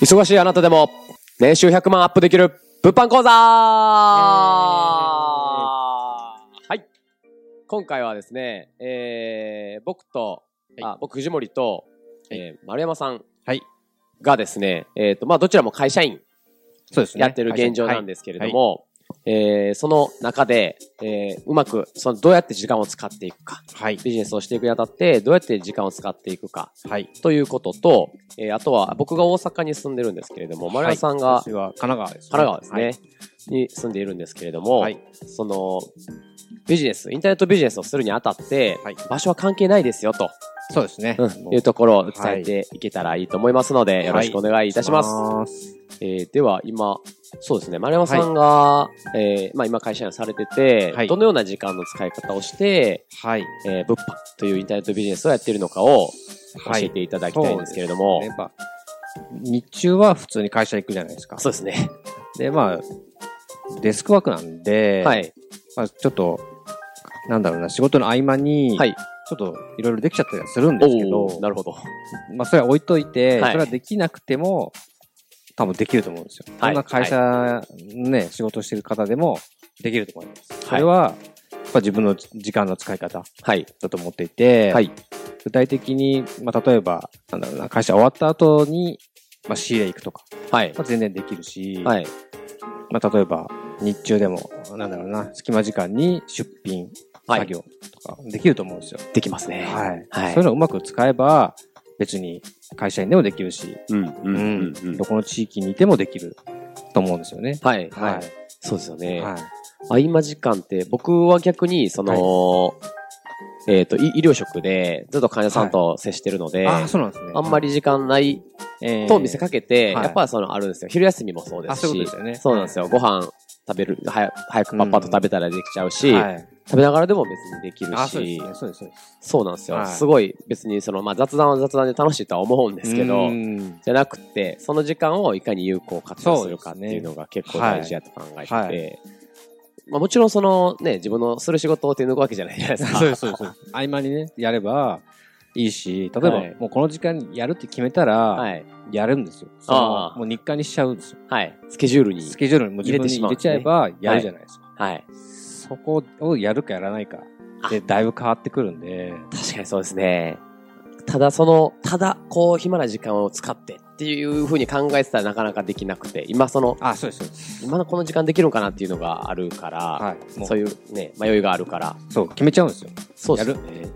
忙しいあなたでも、年収100万アップできる、物販講座はい。今回はですね、えー、僕と、あ、僕藤森と、えー、丸山さんはい。がですね、えっ、と、まあ、どちらも会社員そうですね。やってる現状なんですけれども、えーその中で、えーうまく、その、どうやって時間を使っていくか、はい。ビジネスをしていくにあたって、どうやって時間を使っていくか、はい。ということと、えーあとは、僕が大阪に住んでるんですけれども、丸山さんが私は神奈川です、神奈川ですね、に住んでいるんですけれども、はい。その、ビジネス、インターネットビジネスをするにあたって、はい場所は関係ないですよ、と、そうですね。うんいうところを伝えていけたらいいと思いますので、よろしくお願いいたします。す。えーでは、今、そうですね、丸山さんが、えーまあ今会社員をされてて、はいどのような時間の使い方をして、はい。えー物販というインターネットビジネスをやっているのかを教はいえていただきたいんですけれども、やっぱ、日中は普通に会社行くじゃないですか。そうですね。で、まあ、デスクワークなんで、はい。まあ、ちょっと、なんだろうな、仕事の合間に、はい。ちょっといろいろできちゃったりはするんですけどなるほど。まあ、それは置いといて、はいそれはできなくても、多分できると思うんですよ。はいそんな会社、ね、仕事してる方でもできると思います。それは、やっぱ自分の時間の使い方はい。だと思っていて、はい。具体的に、まあ、例えば、なんだろうな、会社終わった後に、まあ、仕入れ行くとか、はい。まあ、全然できるし、はい。まあ、例えば、日中でも、なんだろうな、隙間時間に出品、はい作業とかできると思うんですよ。できますね。はい。はいそういうのをうまく使えば、別に会社員でもできるし、どこの地域にいてもできると思うんですよね。はい。ははいい。。そうですよね。はい。合間時間って、僕は逆に、その、えっと、い医療職で、ずっと患者さんと接してるので、ああ、そうなんですね。あんまり時間ないえーと見せかけて、はいやっぱそのあるんですよ。昼休みもそうであ、すしそうね。そうなんですよ。ご飯食べる、はや早くパッパッと食べたらできちゃうし、はい。食べながらでも別にできるあ、そうね。、そうそうなんですよ。はいすごい別にその、まあ雑談は雑談で楽しいとは思うんですけど、うんじゃなくて、その時間をいかに有効活用するかっていうのが結構大事やと考えてて、はいまあもちろんそのね、自分のする仕事を手抜くわけじゃないじゃないですか。そうそう。そう合間にね、やればいいし、例えば、はいもうこの時間にやるって決めたら、はい。やるんですよ。そのああもう日課にしちゃうんですよ。はい。スケジュールに。スケジュールにもう自分に入れちゃえばやるじゃないですか。はい。そこをやるかやらないかでだいぶ変わってくるんで、確かにそうですね。ただその、ただ、こう、暇な時間を使ってっていうふうに考えてたらなかなかできなくて、今その、あ、そうです、そうです。今のこの時間できるのかなっていうのがあるから、はい。もうそういうね、迷いがあるから、そう、決めちゃうんですよ。そうですよね。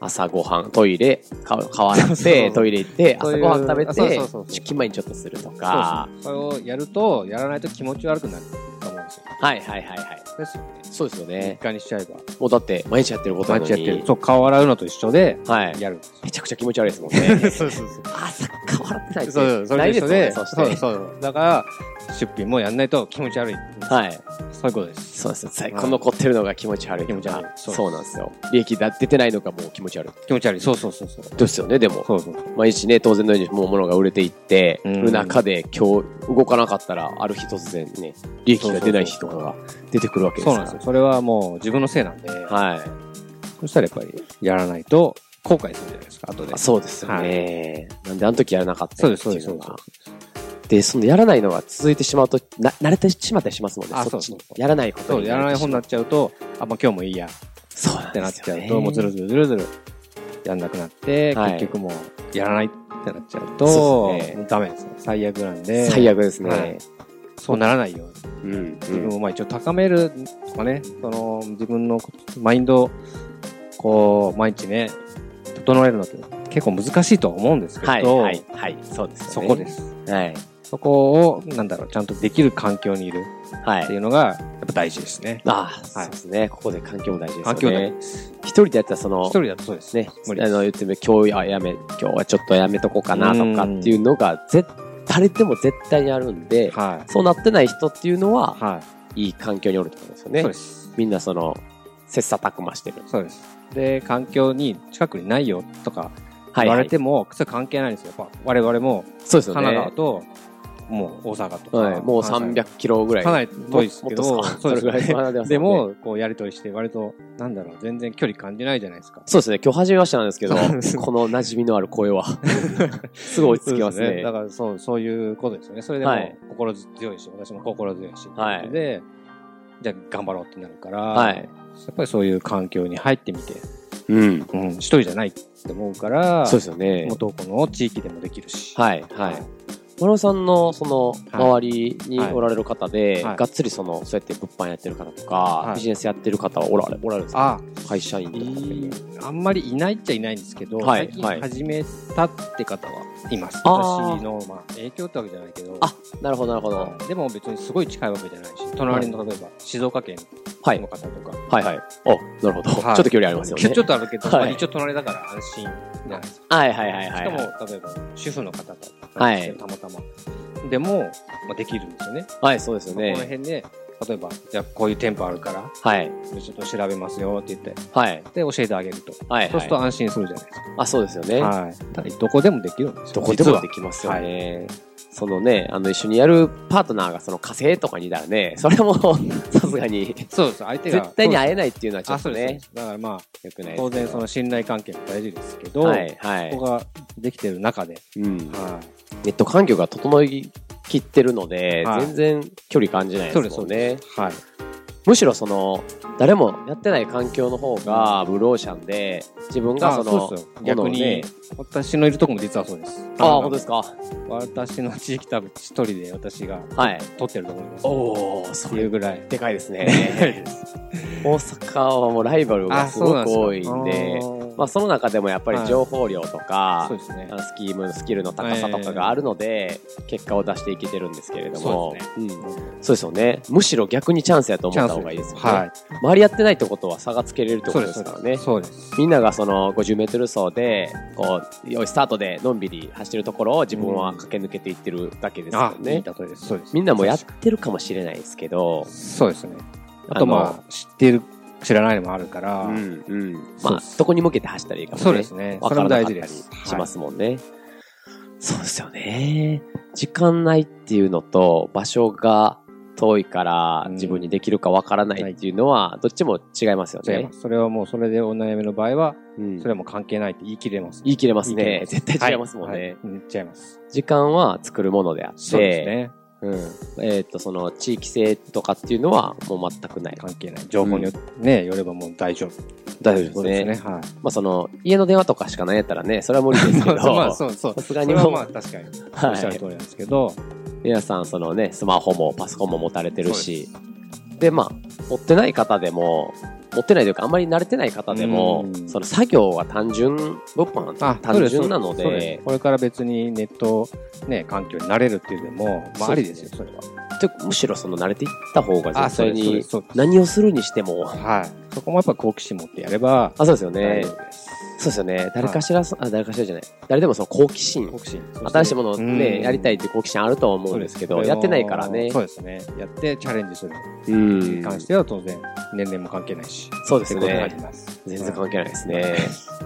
朝ごはん、トイレ、か顔洗っそうて、トイレ行って、朝ごはん食べてそうそうそう、出勤前にちょっとするとそうか。そう。それをやると、やらないと気持ち悪くなると思うんですよ。はいはいはいはい。ですよね。そうですよ日ね。課にしちゃえば。もうだって、毎日やってることなのに。毎日やってる。そう、顔洗うのと一緒で、はい。やる。めちゃくちゃ気持ち悪いですもんね。そうそうそう。朝顔洗ってないってそう、そないれと一緒で、よね、そして。そうそう。だから、出品もやんないと気持ち悪い。はい。そういうことです。そうです。最はい高残ってるのが気持ち悪い。気持ち悪いそそううなんですよ。利益だ出てないのがもう気持ち悪い。気持ち悪い。そうそうそうそう。ですよね、でも。そうそう。毎日ね、当然のようにもう物が売れていって、うんる中で今日動かなかったら、ある日突然ね、利益が出ない日とかが出てくるわけですから。そうなんですよ。それはもう自分のせいなんで、はい。そしたらやっぱりやらないと後悔するじゃないですか、後であ。そうですよね。なんであの時やらなかったそうです、のってそうです、そういうのですが。。で、そのやらないのが続いてしまうと、な、慣れてしまったりしますもんね。あそっちやらないことそう、にやらない方になっちちゃうと、あ、もう今日もいいやそうなんってなっ。ちゃうと、もうずるずるずるずるやんなくなって、はい結局もうやらないってなっちゃうと、そうねもうダメですね。最悪なんで。最悪ですね。はいそうならないように。うん。自分をまあ一応高めるとかね、その自分のマインドをこう、毎日ね、整えるのって結構難しいとは思うんですけど、はい、はい、はい。そうですよね。そこで。す。はい。そこを、なんだろう、ちゃんとできる環境にいるはい。っていうのが、やっぱ大事ですね。ああ、はいそうですね。ここで環境も大事ですよね。環境。一人でやったらその一、人だとそうです。ね、あの、言ってみ今日はやめ、今日はちょっとやめとこうかなとかっていうのが、絶、誰でも絶対にあるんで、はそうなってない人っていうのは、い。はい。いい環境におるってことですよね。そうです。みんなその、切磋琢磨してる。そうです。で、環境に近くにないよとかはい、言わはい。れても、それ関係ないんですよ。やっぱ我々もそうですよ神奈川ね。ともう大阪とか。はい。もう関西300キロぐらい。かなり遠いですけど、そうですそれぐらいでもこうやりとりして、割と、なんだろう、全然距離感じないじゃないですか。そうですね。今日初めましてなんですけどこの馴染みのある声は、すごい落ち着きますね。だから、そう、そういうことですよね。それでもはい心強いし、私も心強いし。はいで、じゃあ頑張ろうってなるから、はい。やっぱりそういう環境に入ってみて、うん。うん、一人じゃないって思うから、そうですよねもう。どこの地域でもできるし。はい、はい。丸尾さんの、その、はい。周りにおられる方で、はい。がっつりその、そうやって物販やってる方とか、はい。ビジネスやってる方はおられ、おられるんですか？あ、会社員とかいあんまりいないっちゃいないんですけど、はい最近始めたって方はいます。あー私の、まあ、影響ってわけじゃないけど、あ、なるほど、なるほど。はいでも別にすごい近いわけじゃないし、隣の例えば静岡県はいの。方とか、はい、はい。お、なるほど。ちょはいっと距離ありますよね。ちょっとあるけど、はいまあ一応隣だから安心じゃないですか。はい、はい、はい、はい。しかも、例えば主婦の方だったはいりして、たまたま。でも、まあ、できるんですよね。はい、そうですよまあこのね。辺で、例えば、じゃあこういう店舗あるから、はい。ちょっと調べますよって言って、はい。で、教えてあげると。はい。そうすると安心するじゃないですか。あ、そうですよね。はい。ただどこでもできるんですよ。どこでもできますよね。そのね、あの、一緒にやるパートナーがその火星とかにいたらね、それも さすがに、そうです。相手が。絶対に会ええないっていうのはちょあ、っとねだからまあ、良くない当然その信頼関係も大事ですけど、はい、はいこ。こができてる中で、うん。はネット環境が整いきってるので、はい全然距離感じないい。ですもんね。す。はい。むしろその、誰もやってない環境の方がブルーオーシャンで、自分がその、逆に私のいるとこも実はそうです。ああ、本当ですか？私の地域多分一人で私がはい。取ってると思います。おー、そっていうぐらい。でかいですね。大阪はもうライバルがすごく多いんで、あまあその中でもやっぱり情報量とか、そうですねスキーム、スキルの高さとかがあるので、結果を出していけてるんですけれども、そうですよね。むしろ逆にチャンスやと思った方がいいですよね。はい。周りやってないってことは差がつけれるってことですからね。みんながその50メートル走で、こう、よいスタートでのんびり走ってるところを自分は駆け抜けていってるだけですよね。例えです。そうです。みんなもやってるかもしれないですけど、そうですね。あとまあ、知ってる、知らないのもあるから、うん、うん。まあそこに向けて走ったらいいかもね。そうですね。わそれも大事です。しますもんね。そうですよね。時間ないっていうのと、場所が遠いからうん自分にできるかわからないっていうのは、どっちも違いますよねはい違いま。す。それはもう、それでお悩みの場合は、うんそれはもう関係ないって言い切れます。言い切れますね。言い切れます絶対違いますもんね。はいはいうん違います。時間は作るものであって、そうですね。うん。えっ、と、その地域性とかっていうのはもう全くない。関係ない。情報によね、よればもう大丈夫。大丈夫ですね。はい。まあその、家の電話とかしかないやったらね、それは無理ですけど、まあ、そうそう。さすがにもまあ、確かに。はいおっしゃる通りなんですけど、皆さんそのね、スマホもパソコンも持たれてるし、で、まあ、持ってない方でも、持ってないというか、あんまり慣れてない方でもう、ん。その作業は単純、物販は単純なのですで、これから別にネット、ね、環境に慣れるっていうのも、まあ、ありですすよ、それは。てむしろその慣れていった方が絶対に何をするにしても、はい。そこもやっぱ好奇心持ってやれば、あ、そうですよね。そうですよね。誰かしら、あ、誰かしらじゃない。誰でもその好奇心好、奇心。新しいものをうんね、やりたいっていう好奇心あると思うんですけど、やってないからね。そうですね。やってチャレンジする。うんに関しては当然、年齢も関係ないし。そうですね。全然関係ないですね。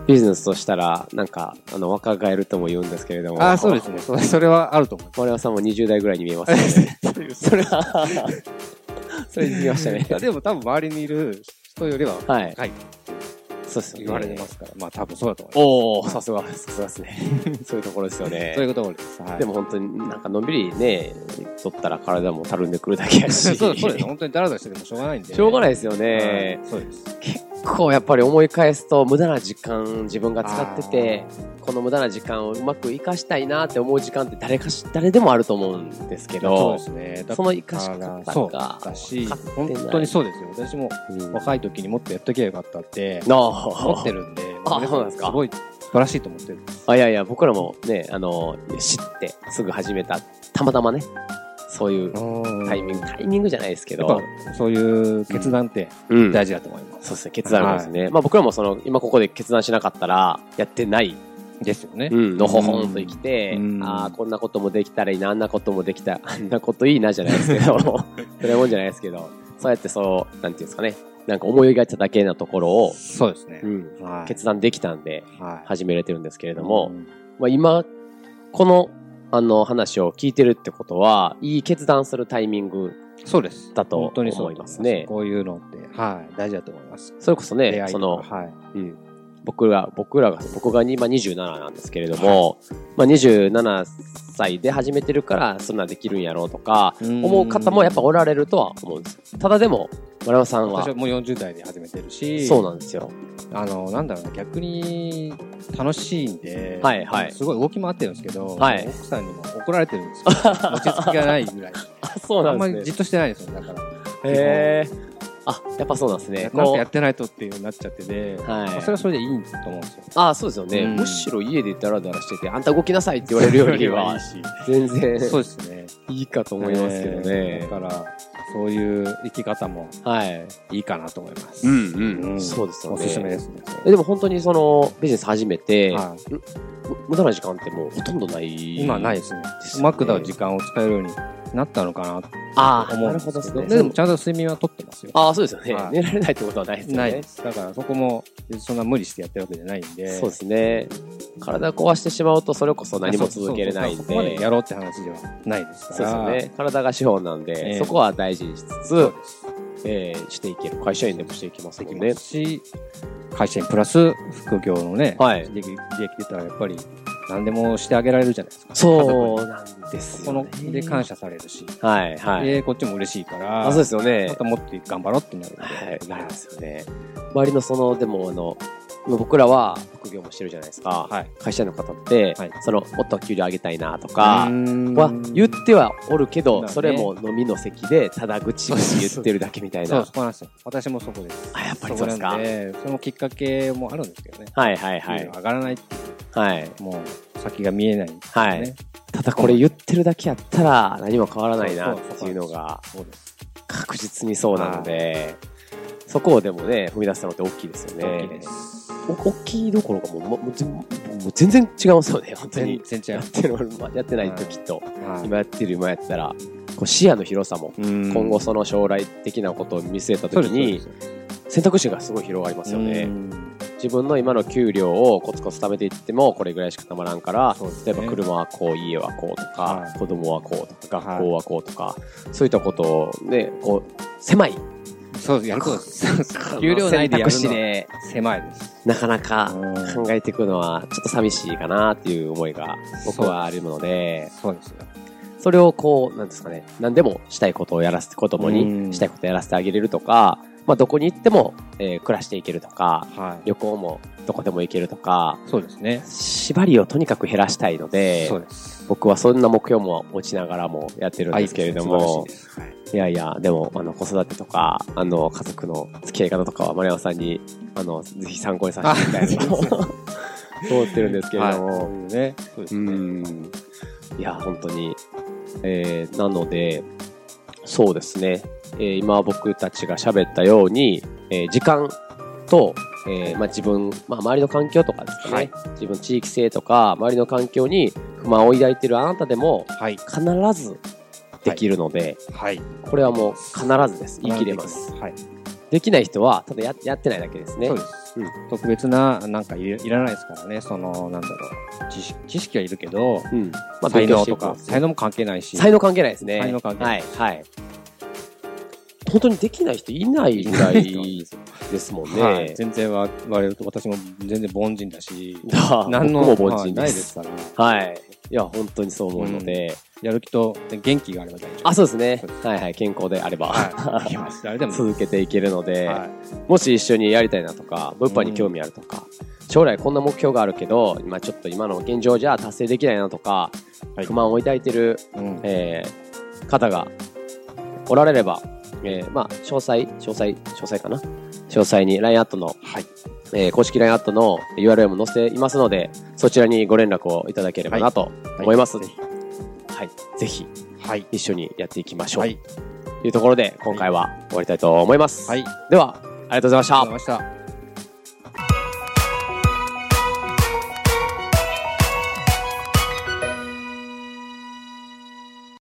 ビジネスとしたら、なんか、あの、若返るとも言うんですけれども。ああ、そうですね。それそれはあると思い森山さんも20代ぐらいに見えますね。それは、それに見ましたね でも多分周りにいる人よりははいそうですよね。言われてますから、まあ多分そうだと思います。おー、さすが、さすがですね。そういうところですよね そう。いうところです。はい。でも本当になんかのんびりね、取ったら体もたるんでくるだけやし。そうそうです。本当にダラダラしててもしょうがないんで。しょうがないいですよね。そうです。結構やっぱり思い返すと無駄な時間自分が使ってて、この無駄な時間をうまく活かしたいなって思う時間って誰かし、誰でもあると思うんですけそうどで、すね。だその活かし方がだし本当にそうですよ。私もうん若い時にもっとやっときゃよかったってな思ってる。るんで、あ皆さそうなんですかすごい素晴らしいと思ってる。あ、いやいや、僕らもね、あの、知ってすぐ始めた、たまたまね、そういうタイミング、タイミングじゃないですけど、そういう決断ってうん。大事だと思います。そうですね、決断ですね。まあ僕らもその、今ここで決断しなかったら、やってない、ですよね。うん、のほほんと生きて、うんああ、こんなこともできたらいいな、あんなこともできた、あんなこといいなじゃないですけど、それもんじゃないですけど、そうやってそう、なんていうんですかね、なんか思い描いただけのところを、そうですねう。ん、はい。決断できたんで、はい。始めれてるんですけれども、うんまあ今、このあの話を聞いてるってことは、いい決断するタイミングそうです。だと思いますねこういうのって、はい、大事だと思います。それこそねその、はい。うん、僕ら、僕らが、僕が今27なんですけれども、まあ27歳で始めてるから、そんなんできるんやろうとか、思う方もやっぱおられるとは思うんです。ただでも、丸山さんは私は、もう40代で始めてるし、そうなんですよ。あの、なんだろうな、逆に楽しいんで、はいはいすごい動き回ってるんですけど、はい奥さんにも怒られてるんですよ。落ち着きがないぐらい。あ、そうあんまりじっとしてないんですよ、だから。へえ。あ、やっぱそうなんですね。なんかこやってないとっていうようになっちゃってて、はいまあそれはそれでいいと思うんですよ。う、あ、そうですよね。うんむしろ家でダラダラしてて、あんた動きなさいって言われるよりは、全然そうですね。いいかと思いますけどねえー。だから、そういう生き方もはい。いいかなと思います。うんうんそうですよね。おすすめですね。えでも本当にそのビジネス始めて、はいむ無駄な時間ってもうほとんどない。今ないですね。うまくだ時間を使えるようになったのかなとああ、なんるほどですね。でもちゃんと睡眠はとってますよ。ああ、そうですよね、はい寝られないってことはないですよね。ないです。だからそこもそんな無理してやってるわけじゃないんで。そうですね。体壊してしまうとそれこそ何も続けれないんそうそこまでで。やろうって話ではないですから。そうですよね。体が資本なんで、ええそこは大事にしつつ。えーしていける。会社員でもしていきますできもんね。し、会社員プラス副業のね、はい利益利益出たらやっぱり何でもしてあげられるじゃないですか。そうなんですそよ、ね。の、で感謝されるし、はい、はい。で、こっちも嬉しいから、あそうですよねま。たもっと頑張ろうってなるんで。はい、なりますよね。周りのその、でもあの、僕らは副業もしてるじゃないですか。はい。会社員の方って、はいその、もっと給料上げたいなとか、はは言ってはおるけど、だねそれも飲みの席でただ口々言ってるだけみたいそう、な。そこなんですよ。私もそこです。あやっぱりそうですかそのきっかけもあるんですけどね。はいはいはい。上がらないっていうはい。もう先が見えないね。はいただこれ言ってるだけやったら何も変わらないなっていうのが。確実にそうなので、そこをでもね、踏み出したのって大きいですよね。大きいです。お大きいどころかもうもう全もう全然違いますよね、本当全に。然違うや。ってる、やってない時と、はい今やってる今やったら、こう視野の広さも、今今後その将来的なことを見据えた時に、選択肢がすごい広がりますよね。うん自分の今の給料をコツコツ貯めていってもこれぐらいしかたまらんから、ね。例えば車はこう、家はこうとか、はい。子供はこうとか、はい。学校はこうとか、そういったことをね、こう、狭い。そう。やること。給料内でやるの狭いです。なかなかうん考えていくのはちょっと寂しいかなっていう思いが僕はあるので、そうです。よ。それをこう、なんですかね、何でもしたいことをやらせて、子供うん。にしたいことをやらせてあげれるとか、まあどこに行っても、えー暮らしていけるとか、はい。旅行もどこでも行けるとか、そうですね。縛りをとにかく減らしたいのでそう、です。僕はそんな目標も持ちながらもやってるんですけれども、はいやいや、でも、あの、子育てとか、あの、家族の付き合い方とかは、丸山さんに、あの、ぜひ参考にさせていただきたいなと思ってるんですけれども、はいそうね。そうですうね。ん。いや、本当に。えー、なので、そうですね。えー今僕たちが喋ったように、えー時間と、えーまあ、自分、まあ、周りの環境とかですかね、はい自分地域性とか、周りの環境に不満を抱いてるあなたでも、はい。必ずできるので、はい。これはもう必ずです。言い切れます。はい。できない人は、ただややってないだけですね。そうです。特別な、なんかいいらないですからね。その、なんだろう。知識知識はいるけど、うん。ま才能とか、才能も関係ないし。才能関係ないですね。才能関係ないはい。はい。本当にできない人いないぐらいですもんね。はい。全然わ言われると、私も全然凡人だし、だ何の、僕も凡はい人で。ないですすから。はい。いや、本当にそう思うので。やる気と元気があれば大丈夫。あ、そうですねはいはい。健康であれば。はい。続けていけるので、はい。もし一緒にやりたいなとか、物販に興味あるとか、将来こんな目標があるけど、今ちょっと今の現状じゃ達成できないなとか、はい不満を抱いてる、うん。えー方がおられれば、えーまあ、詳細、詳細、詳細かな？詳細に LINE アットの、はい。えー公式 LINE アットの URL も載せていますので、そちらにご連絡をいただければなと思います。ははいい。ぜひ、はい。一緒にやっていきましょう。はい。というところで、今回は終わりたいと思います。はい。では、ありがとうございましたありがとうございました。